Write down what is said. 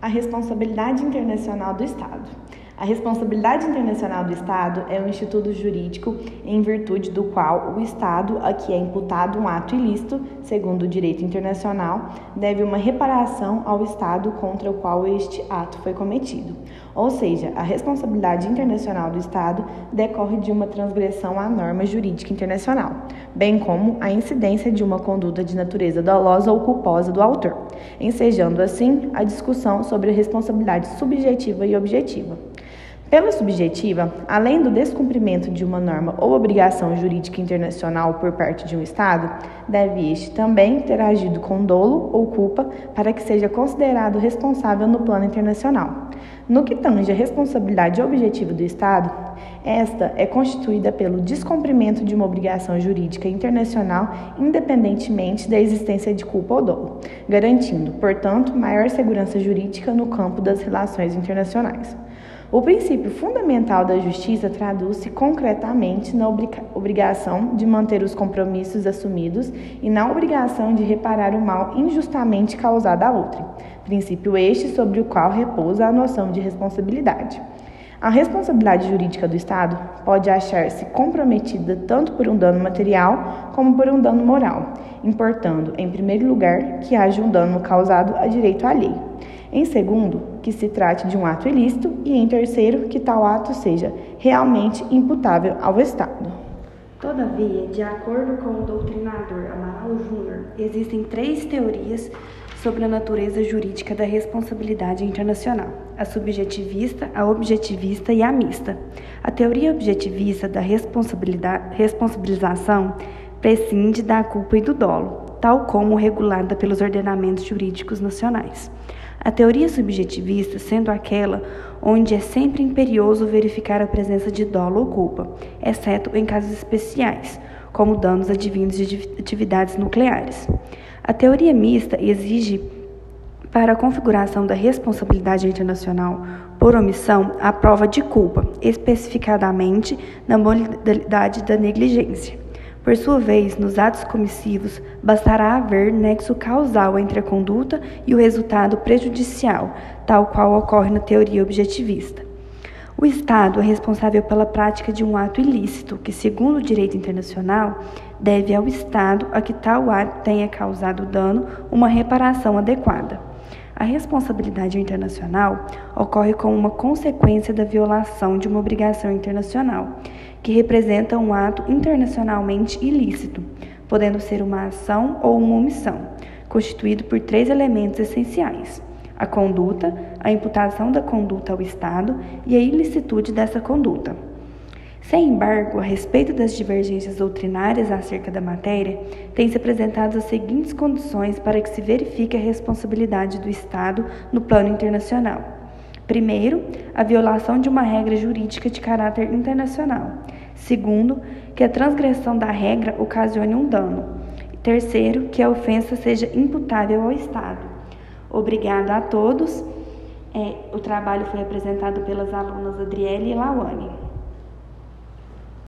A responsabilidade internacional do Estado. A responsabilidade internacional do Estado é um instituto jurídico em virtude do qual o Estado, a que é imputado um ato ilícito, segundo o direito internacional, deve uma reparação ao Estado contra o qual este ato foi cometido. Ou seja, a responsabilidade internacional do Estado decorre de uma transgressão à norma jurídica internacional, bem como a incidência de uma conduta de natureza dolosa ou culposa do autor, ensejando assim a discussão sobre a responsabilidade subjetiva e objetiva. Pela subjetiva, além do descumprimento de uma norma ou obrigação jurídica internacional por parte de um Estado, deve este também ter agido com dolo ou culpa para que seja considerado responsável no plano internacional. No que tange a responsabilidade objetiva do Estado, esta é constituída pelo descumprimento de uma obrigação jurídica internacional, independentemente da existência de culpa ou dolo, garantindo, portanto, maior segurança jurídica no campo das relações internacionais. O princípio fundamental da justiça traduz-se concretamente na obrigação de manter os compromissos assumidos e na obrigação de reparar o mal injustamente causado a outrem, princípio este sobre o qual repousa a noção de responsabilidade. A responsabilidade jurídica do Estado pode achar-se comprometida tanto por um dano material como por um dano moral, importando, em primeiro lugar, que haja um dano causado a direito alheio. Em segundo, que se trate de um ato ilícito e em terceiro, que tal ato seja realmente imputável ao Estado. Todavia, de acordo com o doutrinador Amaral Júnior, existem três teorias sobre a natureza jurídica da responsabilidade internacional: a subjetivista, a objetivista e a mista. A teoria objetivista da responsabilização prescinde da culpa e do dolo, tal como regulada pelos ordenamentos jurídicos nacionais. A teoria subjetivista sendo aquela onde é sempre imperioso verificar a presença de dolo ou culpa, exceto em casos especiais, como danos advindos de atividades nucleares. A teoria mista exige, para a configuração da responsabilidade internacional por omissão, a prova de culpa, especificadamente na modalidade da negligência. Por sua vez, nos atos comissivos, bastará haver nexo causal entre a conduta e o resultado prejudicial, tal qual ocorre na teoria objetivista. O Estado é responsável pela prática de um ato ilícito, que, segundo o direito internacional, deve ao Estado a que tal ato tenha causado dano uma reparação adequada. A responsabilidade internacional ocorre como uma consequência da violação de uma obrigação internacional que representa um ato internacionalmente ilícito, podendo ser uma ação ou uma omissão, constituído por três elementos essenciais: a conduta, a imputação da conduta ao Estado e a ilicitude dessa conduta. Sem embargo, a respeito das divergências doutrinárias acerca da matéria, têm-se apresentado as seguintes condições para que se verifique a responsabilidade do Estado no plano internacional. Primeiro, a violação de uma regra jurídica de caráter internacional. Segundo, que a transgressão da regra ocasione um dano. Terceiro, que a ofensa seja imputável ao Estado. Obrigada a todos. É, o trabalho foi apresentado pelas alunas Adriele e Lawane.